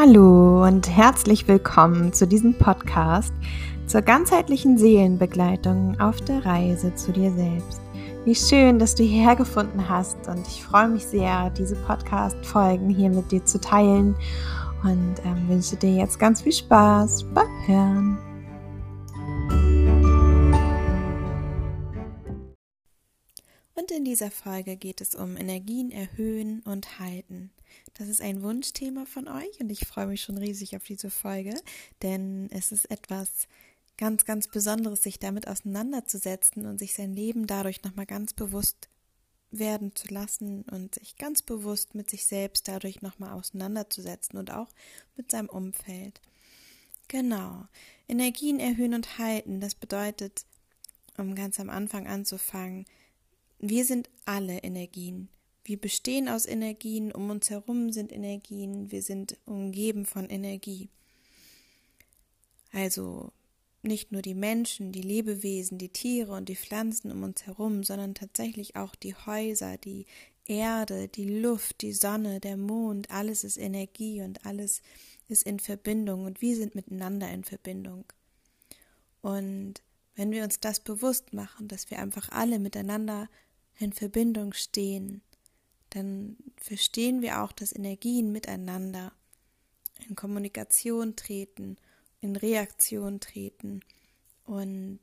Hallo und herzlich willkommen zu diesem Podcast zur ganzheitlichen Seelenbegleitung auf der Reise zu dir selbst. Wie schön, dass du hierher gefunden hast und ich freue mich sehr, diese Podcast-Folgen hier mit dir zu teilen und ähm, wünsche dir jetzt ganz viel Spaß beim Hören. Und in dieser Folge geht es um Energien erhöhen und halten. Das ist ein Wunschthema von euch und ich freue mich schon riesig auf diese Folge, denn es ist etwas ganz, ganz Besonderes, sich damit auseinanderzusetzen und sich sein Leben dadurch nochmal ganz bewusst werden zu lassen und sich ganz bewusst mit sich selbst dadurch nochmal auseinanderzusetzen und auch mit seinem Umfeld. Genau. Energien erhöhen und halten, das bedeutet, um ganz am Anfang anzufangen, wir sind alle Energien. Wir bestehen aus Energien, um uns herum sind Energien, wir sind umgeben von Energie. Also nicht nur die Menschen, die Lebewesen, die Tiere und die Pflanzen um uns herum, sondern tatsächlich auch die Häuser, die Erde, die Luft, die Sonne, der Mond, alles ist Energie und alles ist in Verbindung und wir sind miteinander in Verbindung. Und wenn wir uns das bewusst machen, dass wir einfach alle miteinander in Verbindung stehen, dann verstehen wir auch, dass Energien miteinander in Kommunikation treten, in Reaktion treten und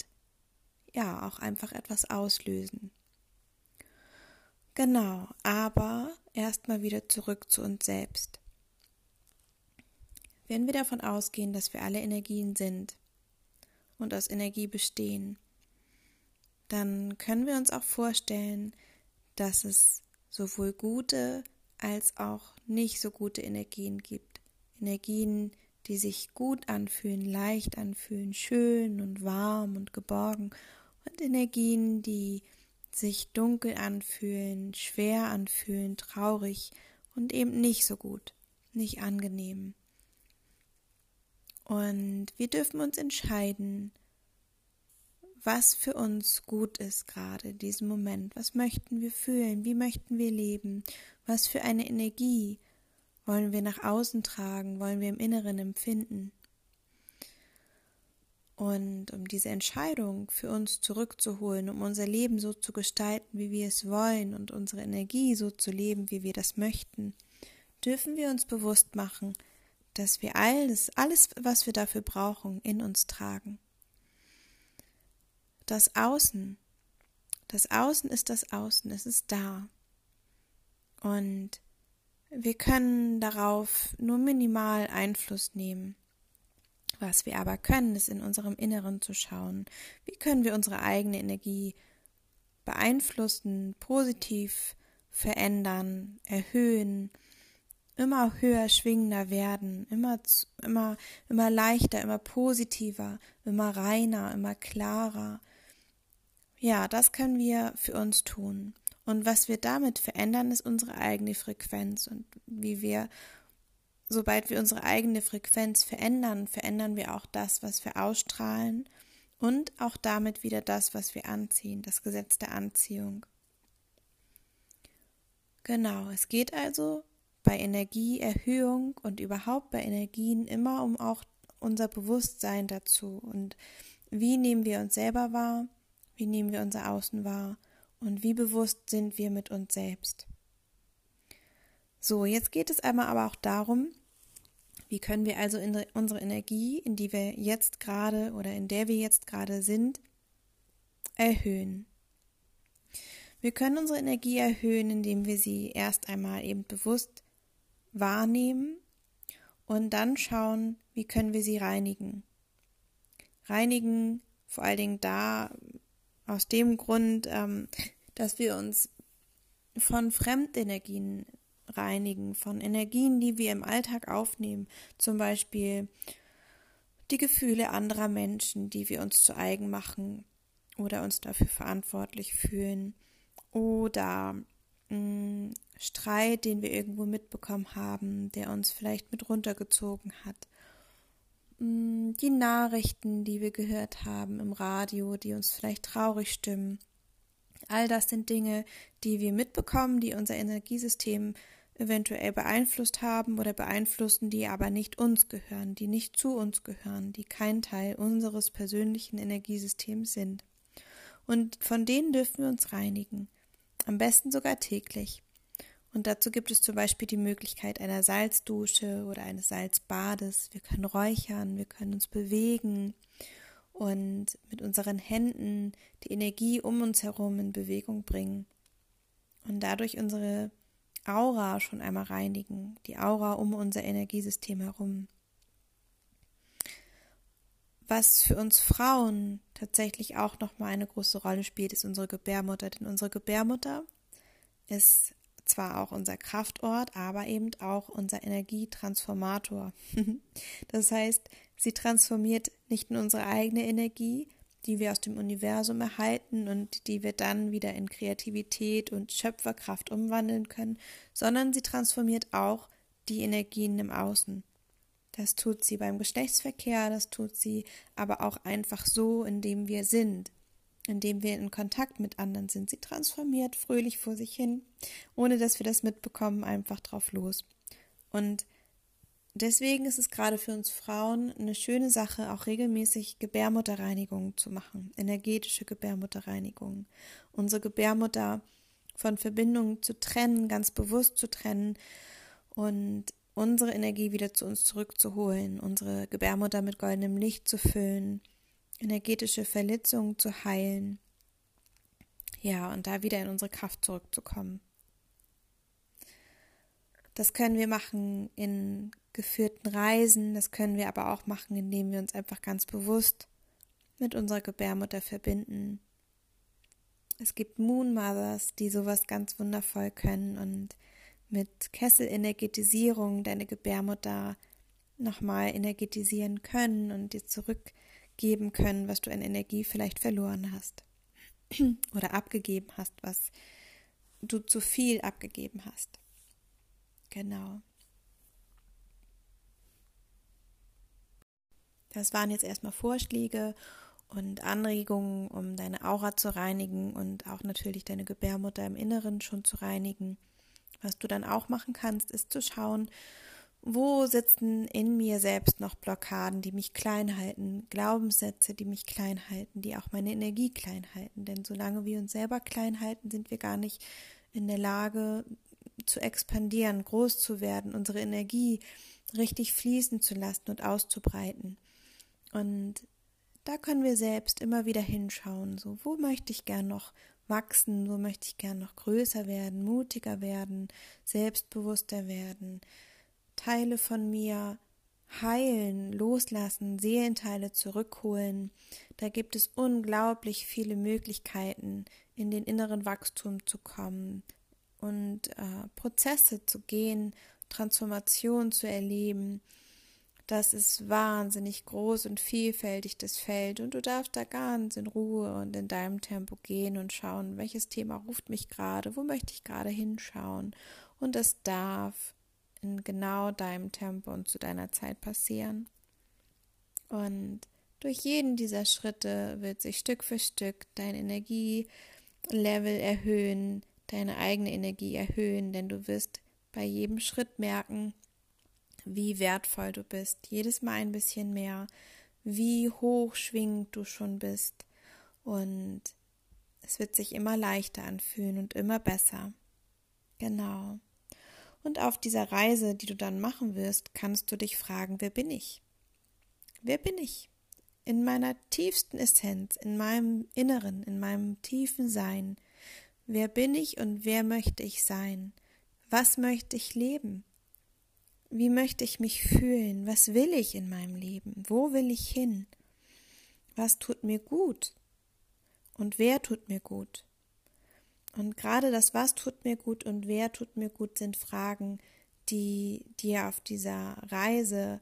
ja, auch einfach etwas auslösen. Genau, aber erstmal wieder zurück zu uns selbst. Wenn wir davon ausgehen, dass wir alle Energien sind und aus Energie bestehen, dann können wir uns auch vorstellen, dass es sowohl gute als auch nicht so gute Energien gibt. Energien, die sich gut anfühlen, leicht anfühlen, schön und warm und geborgen und Energien, die sich dunkel anfühlen, schwer anfühlen, traurig und eben nicht so gut, nicht angenehm. Und wir dürfen uns entscheiden, was für uns gut ist gerade in diesem Moment. Was möchten wir fühlen? Wie möchten wir leben? Was für eine Energie wollen wir nach außen tragen? Wollen wir im Inneren empfinden? Und um diese Entscheidung für uns zurückzuholen, um unser Leben so zu gestalten, wie wir es wollen und unsere Energie so zu leben, wie wir das möchten, dürfen wir uns bewusst machen, dass wir alles, alles, was wir dafür brauchen, in uns tragen das Außen. Das Außen ist das Außen, es ist da. Und wir können darauf nur minimal Einfluss nehmen. Was wir aber können, ist in unserem Inneren zu schauen. Wie können wir unsere eigene Energie beeinflussen, positiv verändern, erhöhen, immer höher schwingender werden, immer, immer, immer leichter, immer positiver, immer reiner, immer klarer, ja, das können wir für uns tun. Und was wir damit verändern, ist unsere eigene Frequenz. Und wie wir, sobald wir unsere eigene Frequenz verändern, verändern wir auch das, was wir ausstrahlen und auch damit wieder das, was wir anziehen, das Gesetz der Anziehung. Genau, es geht also bei Energieerhöhung und überhaupt bei Energien immer um auch unser Bewusstsein dazu und wie nehmen wir uns selber wahr wie nehmen wir unser Außen wahr und wie bewusst sind wir mit uns selbst. So, jetzt geht es einmal aber auch darum, wie können wir also in unsere Energie, in die wir jetzt gerade oder in der wir jetzt gerade sind, erhöhen. Wir können unsere Energie erhöhen, indem wir sie erst einmal eben bewusst wahrnehmen und dann schauen, wie können wir sie reinigen. Reinigen vor allen Dingen da, aus dem Grund, ähm, dass wir uns von Fremdenergien reinigen, von Energien, die wir im Alltag aufnehmen, zum Beispiel die Gefühle anderer Menschen, die wir uns zu eigen machen oder uns dafür verantwortlich fühlen. Oder mm, Streit, den wir irgendwo mitbekommen haben, der uns vielleicht mit runtergezogen hat die Nachrichten, die wir gehört haben im Radio, die uns vielleicht traurig stimmen. All das sind Dinge, die wir mitbekommen, die unser Energiesystem eventuell beeinflusst haben oder beeinflussen, die aber nicht uns gehören, die nicht zu uns gehören, die kein Teil unseres persönlichen Energiesystems sind. Und von denen dürfen wir uns reinigen, am besten sogar täglich. Und dazu gibt es zum Beispiel die Möglichkeit einer Salzdusche oder eines Salzbades. Wir können räuchern, wir können uns bewegen und mit unseren Händen die Energie um uns herum in Bewegung bringen und dadurch unsere Aura schon einmal reinigen, die Aura um unser Energiesystem herum. Was für uns Frauen tatsächlich auch nochmal eine große Rolle spielt, ist unsere Gebärmutter. Denn unsere Gebärmutter ist zwar auch unser Kraftort, aber eben auch unser Energietransformator. das heißt, sie transformiert nicht nur unsere eigene Energie, die wir aus dem Universum erhalten und die wir dann wieder in Kreativität und Schöpferkraft umwandeln können, sondern sie transformiert auch die Energien im Außen. Das tut sie beim Geschlechtsverkehr, das tut sie aber auch einfach so, indem wir sind, indem wir in Kontakt mit anderen sind. Sie transformiert fröhlich vor sich hin, ohne dass wir das mitbekommen, einfach drauf los. Und deswegen ist es gerade für uns Frauen eine schöne Sache, auch regelmäßig Gebärmutterreinigungen zu machen, energetische Gebärmutterreinigungen. Unsere Gebärmutter von Verbindungen zu trennen, ganz bewusst zu trennen und unsere Energie wieder zu uns zurückzuholen, unsere Gebärmutter mit goldenem Licht zu füllen, energetische Verletzungen zu heilen. Ja, und da wieder in unsere Kraft zurückzukommen. Das können wir machen in geführten Reisen, das können wir aber auch machen, indem wir uns einfach ganz bewusst mit unserer Gebärmutter verbinden. Es gibt Moon Mothers, die sowas ganz wundervoll können und mit Kesselenergetisierung deine Gebärmutter nochmal energetisieren können und dir zurückgeben können, was du an Energie vielleicht verloren hast oder abgegeben hast, was du zu viel abgegeben hast. Genau. Das waren jetzt erstmal Vorschläge und Anregungen, um deine Aura zu reinigen und auch natürlich deine Gebärmutter im Inneren schon zu reinigen. Was du dann auch machen kannst, ist zu schauen, wo sitzen in mir selbst noch Blockaden, die mich klein halten, Glaubenssätze, die mich klein halten, die auch meine Energie klein halten. Denn solange wir uns selber klein halten, sind wir gar nicht in der Lage zu expandieren, groß zu werden, unsere Energie richtig fließen zu lassen und auszubreiten. Und da können wir selbst immer wieder hinschauen, so wo möchte ich gern noch wachsen, wo möchte ich gern noch größer werden, mutiger werden, selbstbewusster werden, Teile von mir heilen, loslassen, Seelenteile zurückholen. Da gibt es unglaublich viele Möglichkeiten, in den inneren Wachstum zu kommen und äh, Prozesse zu gehen, Transformation zu erleben das ist wahnsinnig groß und vielfältig, das Feld, und du darfst da ganz in Ruhe und in deinem Tempo gehen und schauen, welches Thema ruft mich gerade, wo möchte ich gerade hinschauen. Und das darf in genau deinem Tempo und zu deiner Zeit passieren. Und durch jeden dieser Schritte wird sich Stück für Stück dein Energielevel erhöhen, deine eigene Energie erhöhen, denn du wirst bei jedem Schritt merken, wie wertvoll du bist, jedes Mal ein bisschen mehr, wie hoch schwingend du schon bist und es wird sich immer leichter anfühlen und immer besser. Genau. Und auf dieser Reise, die du dann machen wirst, kannst du dich fragen, wer bin ich? Wer bin ich? In meiner tiefsten Essenz, in meinem Inneren, in meinem tiefen Sein. Wer bin ich und wer möchte ich sein? Was möchte ich leben? Wie möchte ich mich fühlen? Was will ich in meinem Leben? Wo will ich hin? Was tut mir gut? Und wer tut mir gut? Und gerade das Was tut mir gut und wer tut mir gut sind Fragen, die dir auf dieser Reise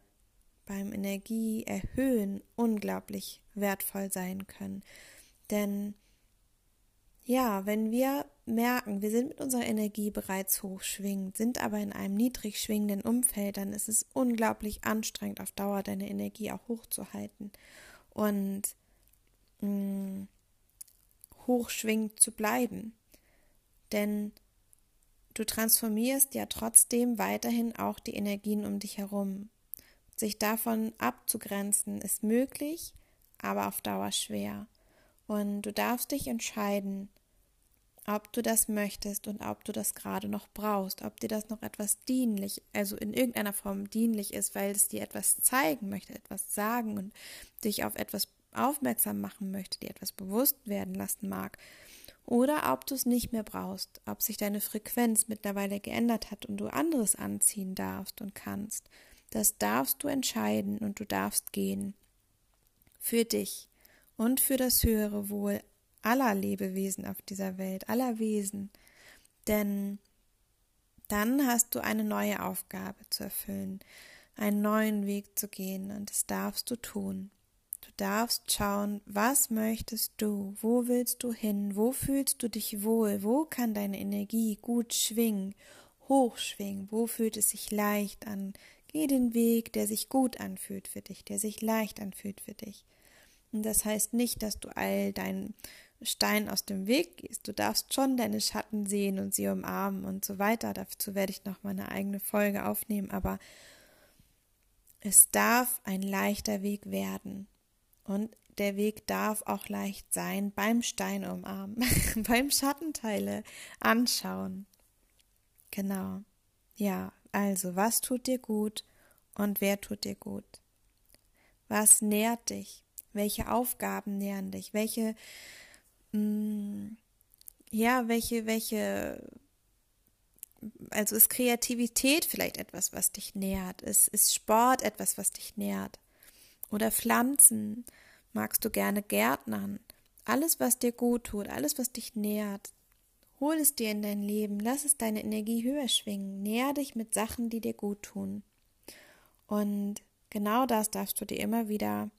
beim Energie erhöhen unglaublich wertvoll sein können. Denn ja, wenn wir merken, wir sind mit unserer Energie bereits hochschwingend, sind aber in einem niedrig schwingenden Umfeld, dann ist es unglaublich anstrengend, auf Dauer deine Energie auch hochzuhalten und mh, mm, hochschwingend zu bleiben. Denn du transformierst ja trotzdem weiterhin auch die Energien um dich herum. Sich davon abzugrenzen ist möglich, aber auf Dauer schwer. Und du darfst dich entscheiden, ob du das möchtest und ob du das gerade noch brauchst, ob dir das noch etwas dienlich, also in irgendeiner Form dienlich ist, weil es dir etwas zeigen möchte, etwas sagen und dich auf etwas aufmerksam machen möchte, dir etwas bewusst werden lassen mag, oder ob du es nicht mehr brauchst, ob sich deine Frequenz mittlerweile geändert hat und du anderes anziehen darfst und kannst. Das darfst du entscheiden und du darfst gehen. Für dich und für das höhere Wohl aller Lebewesen auf dieser Welt, aller Wesen. Denn dann hast du eine neue Aufgabe zu erfüllen, einen neuen Weg zu gehen und das darfst du tun. Darfst schauen, was möchtest du, wo willst du hin, wo fühlst du dich wohl, wo kann deine Energie gut schwingen, hochschwingen, wo fühlt es sich leicht an. Geh den Weg, der sich gut anfühlt für dich, der sich leicht anfühlt für dich. Und das heißt nicht, dass du all deinen Stein aus dem Weg gehst. Du darfst schon deine Schatten sehen und sie umarmen und so weiter. Dazu werde ich noch mal eine eigene Folge aufnehmen, aber es darf ein leichter Weg werden. Und der Weg darf auch leicht sein beim Stein umarmen, beim Schattenteile anschauen. Genau. Ja, also, was tut dir gut und wer tut dir gut? Was nährt dich? Welche Aufgaben nähren dich? Welche Mm, ja, welche, welche, also ist Kreativität vielleicht etwas, was dich nährt? Ist, ist Sport etwas, was dich nährt? Oder Pflanzen? Magst du gerne Gärtnern? Alles, was dir gut tut, alles, was dich nährt, hol es dir in dein Leben, lass es deine Energie höher schwingen, nähr dich mit Sachen, die dir gut tun. Und genau das darfst du dir immer wieder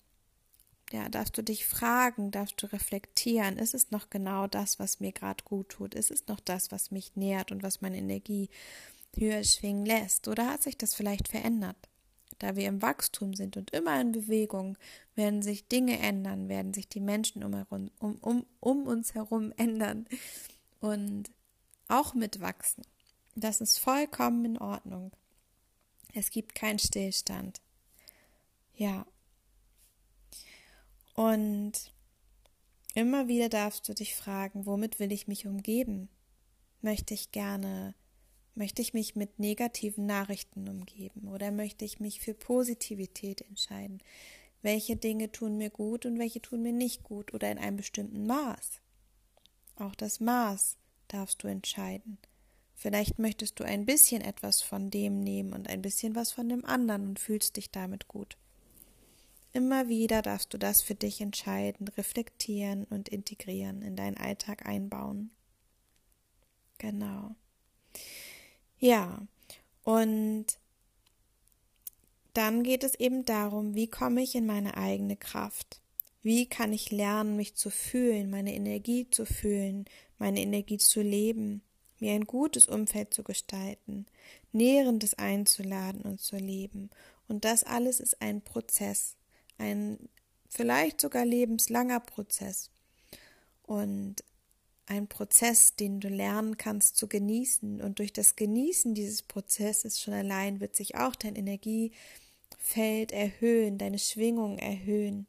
ja, darfst du dich fragen, darfst du reflektieren, ist es noch genau das, was mir gerade gut tut? Ist es noch das, was mich nährt und was meine Energie höher schwingen lässt? Oder hat sich das vielleicht verändert? Da wir im Wachstum sind und immer in Bewegung, werden sich Dinge ändern, werden sich die Menschen um, herum, um, um, um uns herum ändern und auch mitwachsen. Das ist vollkommen in Ordnung. Es gibt keinen Stillstand. Ja, und immer wieder darfst du dich fragen, womit will ich mich umgeben? Möchte ich gerne, möchte ich mich mit negativen Nachrichten umgeben oder möchte ich mich für Positivität entscheiden? Welche Dinge tun mir gut und welche tun mir nicht gut oder in einem bestimmten Maß? Auch das Maß darfst du entscheiden. Vielleicht möchtest du ein bisschen etwas von dem nehmen und ein bisschen was von dem anderen und fühlst dich damit gut. Immer wieder darfst du das für dich entscheiden, reflektieren und integrieren, in deinen Alltag einbauen. Genau. Ja, und dann geht es eben darum, wie komme ich in meine eigene Kraft? Wie kann ich lernen, mich zu fühlen, meine Energie zu fühlen, meine Energie zu leben, mir ein gutes Umfeld zu gestalten, Nährendes einzuladen und zu leben. Und das alles ist ein Prozess ein vielleicht sogar lebenslanger Prozess und ein Prozess, den du lernen kannst zu genießen. Und durch das Genießen dieses Prozesses schon allein wird sich auch dein Energiefeld erhöhen, deine Schwingung erhöhen,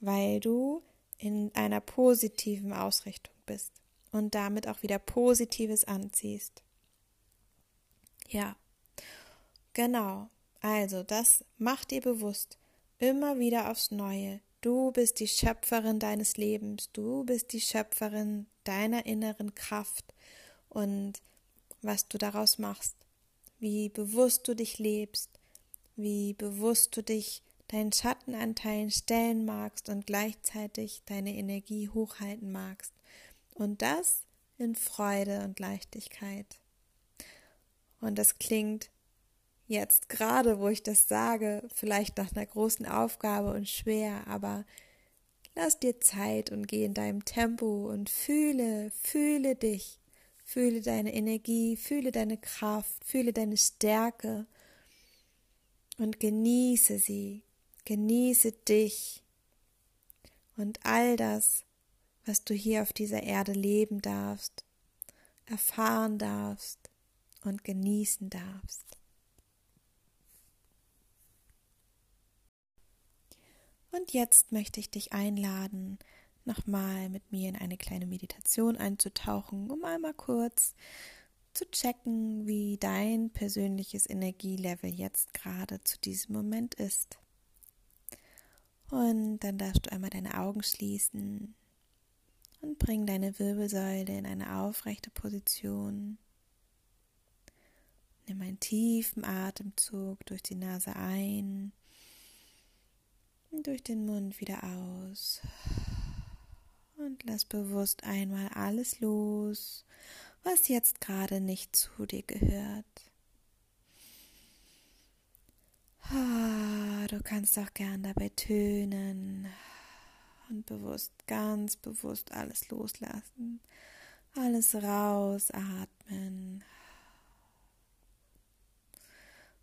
weil du in einer positiven Ausrichtung bist und damit auch wieder Positives anziehst. Ja, genau. Also, das macht dir bewusst immer wieder aufs Neue. Du bist die Schöpferin deines Lebens, du bist die Schöpferin deiner inneren Kraft und was du daraus machst, wie bewusst du dich lebst, wie bewusst du dich deinen Schattenanteilen stellen magst und gleichzeitig deine Energie hochhalten magst. Und das in Freude und Leichtigkeit. Und das klingt jetzt gerade, wo ich das sage, vielleicht nach einer großen Aufgabe und schwer, aber lass dir Zeit und geh in deinem Tempo und fühle, fühle dich, fühle deine Energie, fühle deine Kraft, fühle deine Stärke und genieße sie, genieße dich und all das, was du hier auf dieser Erde leben darfst, erfahren darfst, und genießen darfst. Und jetzt möchte ich dich einladen, nochmal mit mir in eine kleine Meditation einzutauchen, um einmal kurz zu checken, wie dein persönliches Energielevel jetzt gerade zu diesem Moment ist. Und dann darfst du einmal deine Augen schließen und bring deine Wirbelsäule in eine aufrechte Position. Nimm einen tiefen Atemzug durch die Nase ein durch den Mund wieder aus. Und lass bewusst einmal alles los, was jetzt gerade nicht zu dir gehört. Du kannst auch gern dabei tönen und bewusst, ganz bewusst alles loslassen, alles rausatmen,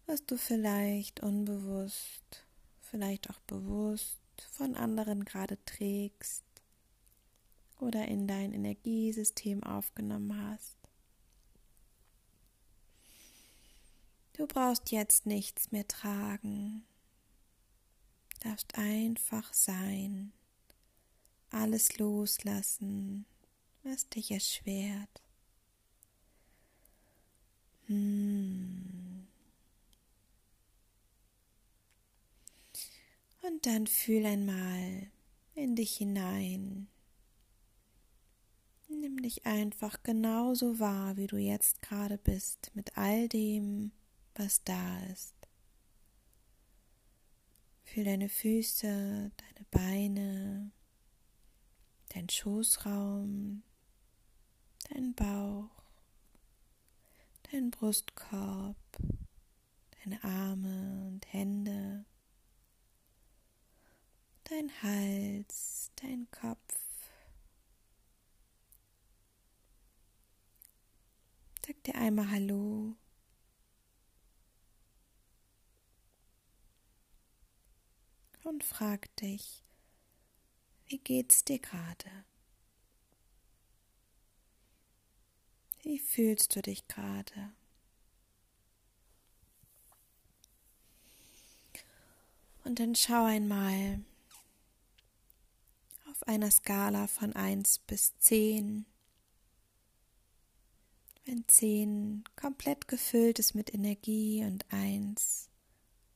was du vielleicht unbewusst, vielleicht auch bewusst von anderen gerade trägst oder in dein Energiesystem aufgenommen hast. Du brauchst jetzt nichts mehr tragen, darfst einfach sein, alles loslassen, was dich erschwert. Hm. Und dann fühl einmal in dich hinein, Nimm dich einfach genauso wahr, wie du jetzt gerade bist, mit all dem, was da ist. Fühl deine Füße, deine Beine, dein Schoßraum, dein Bauch, dein Brustkorb, deine Arme und Hände, dein Hals, dein Kopf, Sag dir einmal Hallo. Und frag dich, wie geht's dir gerade? Wie fühlst du dich gerade? Und dann schau einmal einer Skala von 1 bis 10, wenn zehn komplett gefüllt ist mit Energie und eins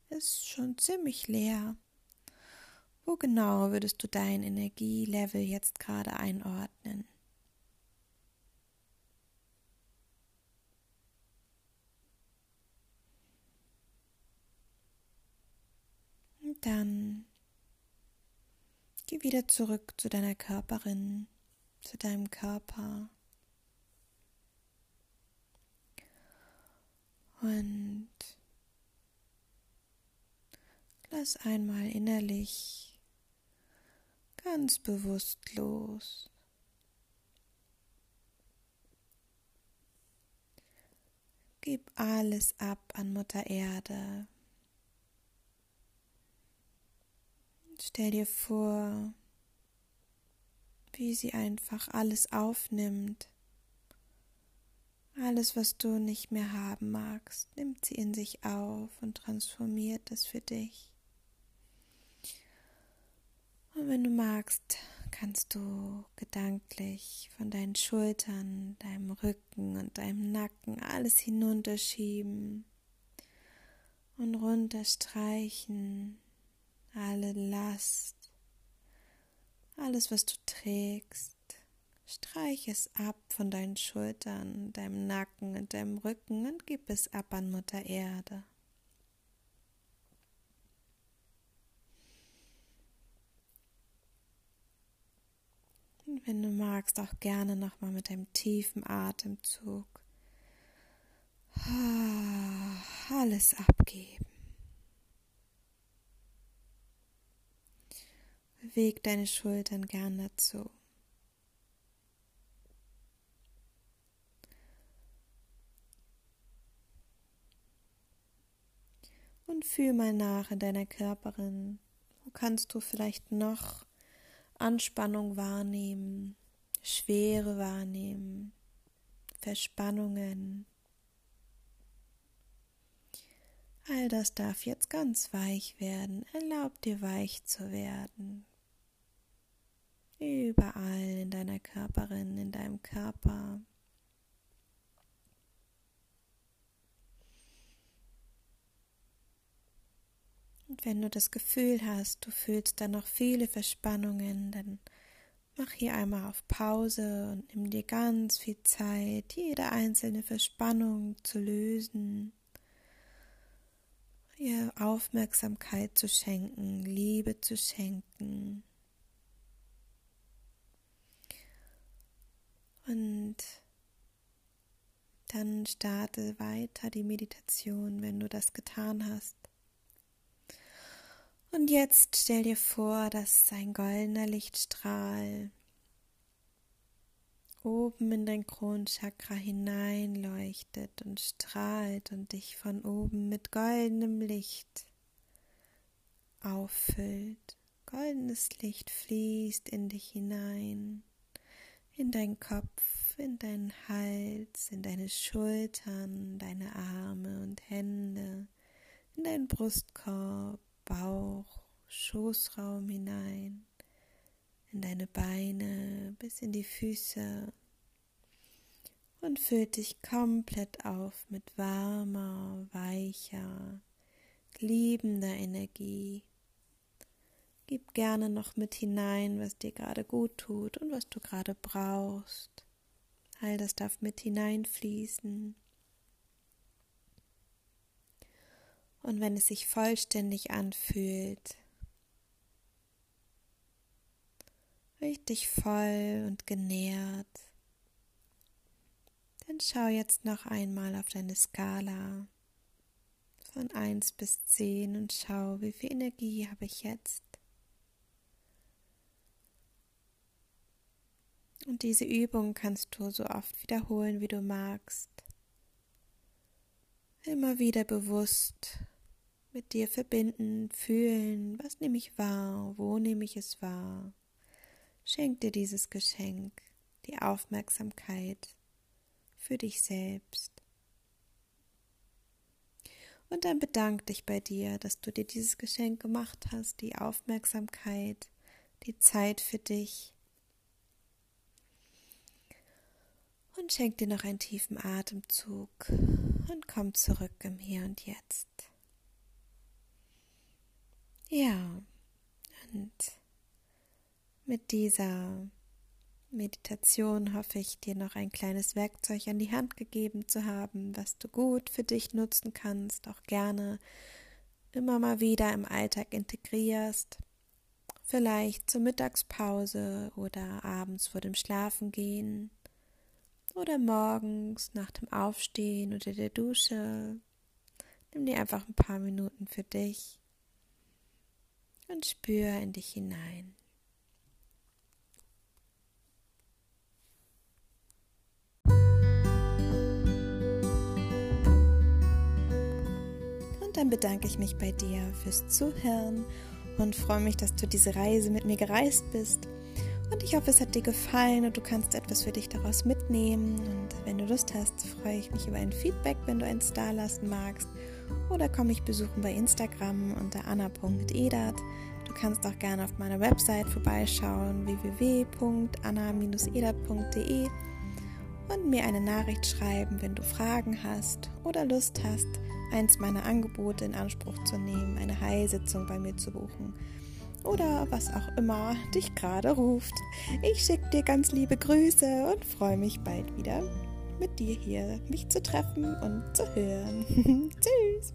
ist schon ziemlich leer. Wo genau würdest du dein Energielevel jetzt gerade einordnen? Und dann geh wieder zurück zu deiner Körperin, zu deinem Körper. Und lass einmal innerlich ganz bewusst los. Gib alles ab an Mutter Erde. Stell dir vor, wie sie einfach alles aufnimmt alles, was du nicht mehr haben magst, nimmt sie in sich auf und transformiert es für dich. Und wenn du magst, kannst du gedanklich von deinen Schultern, deinem Rücken und deinem Nacken alles hinunterschieben und runterstreichen, alle Last, alles, was du trägst Streich es ab von deinen Schultern, deinem Nacken und deinem Rücken und gib es ab an Mutter Erde. Und wenn du magst, auch gerne nochmal mit einem tiefen Atemzug alles abgeben. Beweg deine Schultern gern dazu. und fühl mal nach in deiner Körperin. Wo kannst du vielleicht noch Anspannung wahrnehmen, Schwere wahrnehmen, Verspannungen? All das darf jetzt ganz weich werden. Erlaub dir weich zu werden. Überall in deiner Körperin, in deinem Körper. Und wenn du das Gefühl hast, du fühlst da noch viele Verspannungen, dann mach hier einmal auf Pause und nimm dir ganz viel Zeit, jede einzelne Verspannung zu lösen ihr Aufmerksamkeit zu schenken, Liebe zu schenken. Und dann starte weiter die Meditation, wenn du das getan hast. Und jetzt stell dir vor, dass ein goldener Lichtstrahl oben in dein Kronchakra hineinleuchtet und strahlt und dich von oben mit goldenem Licht auffüllt. Goldenes Licht fließt in dich hinein, in deinen Kopf, in deinen Hals, in deine Schultern, deine Arme und Hände, in deinen Brustkorb, Bauch, Schoßraum hinein in deine Beine bis in die Füße und füllt dich komplett auf mit warmer, weicher, liebender Energie. Gib gerne noch mit hinein, was dir gerade gut tut und was du gerade brauchst. All das darf mit hineinfließen. Und wenn es sich vollständig anfühlt, richtig voll und genährt. Dann schau jetzt noch einmal auf deine Skala von 1 bis 10 und schau, wie viel Energie habe ich jetzt. Und diese Übung kannst du so oft wiederholen, wie du magst. Immer wieder bewusst mit dir verbinden, fühlen, was nehme ich wahr, wo nehme ich es wahr. Schenk dir dieses Geschenk, die Aufmerksamkeit für dich selbst. Und dann bedank dich bei dir, dass du dir dieses Geschenk gemacht hast, die Aufmerksamkeit, die Zeit für dich. Und schenk dir noch einen tiefen Atemzug und komm zurück im Hier und Jetzt. Ja, und mit dieser Meditation hoffe ich dir noch ein kleines Werkzeug an die Hand gegeben zu haben, was du gut für dich nutzen kannst, auch gerne immer mal wieder im Alltag integrierst. Vielleicht zur Mittagspause oder abends vor dem Schlafengehen oder morgens nach dem Aufstehen oder der Dusche. Nimm dir einfach ein paar Minuten für dich und spür in dich hinein. dann bedanke ich mich bei dir fürs Zuhören und freue mich, dass du diese Reise mit mir gereist bist. Und ich hoffe, es hat dir gefallen und du kannst etwas für dich daraus mitnehmen. Und wenn du Lust hast, freue ich mich über ein Feedback, wenn du ein Star lassen magst. Oder komm mich besuchen bei Instagram unter anna.edat. Du kannst auch gerne auf meiner Website vorbeischauen www.anna-edat.de und mir eine Nachricht schreiben, wenn du Fragen hast oder Lust hast, eins meiner Angebote in Anspruch zu nehmen, eine Heilsitzung bei mir zu buchen oder was auch immer dich gerade ruft. Ich schicke dir ganz liebe Grüße und freue mich bald wieder mit dir hier mich zu treffen und zu hören. Tschüss!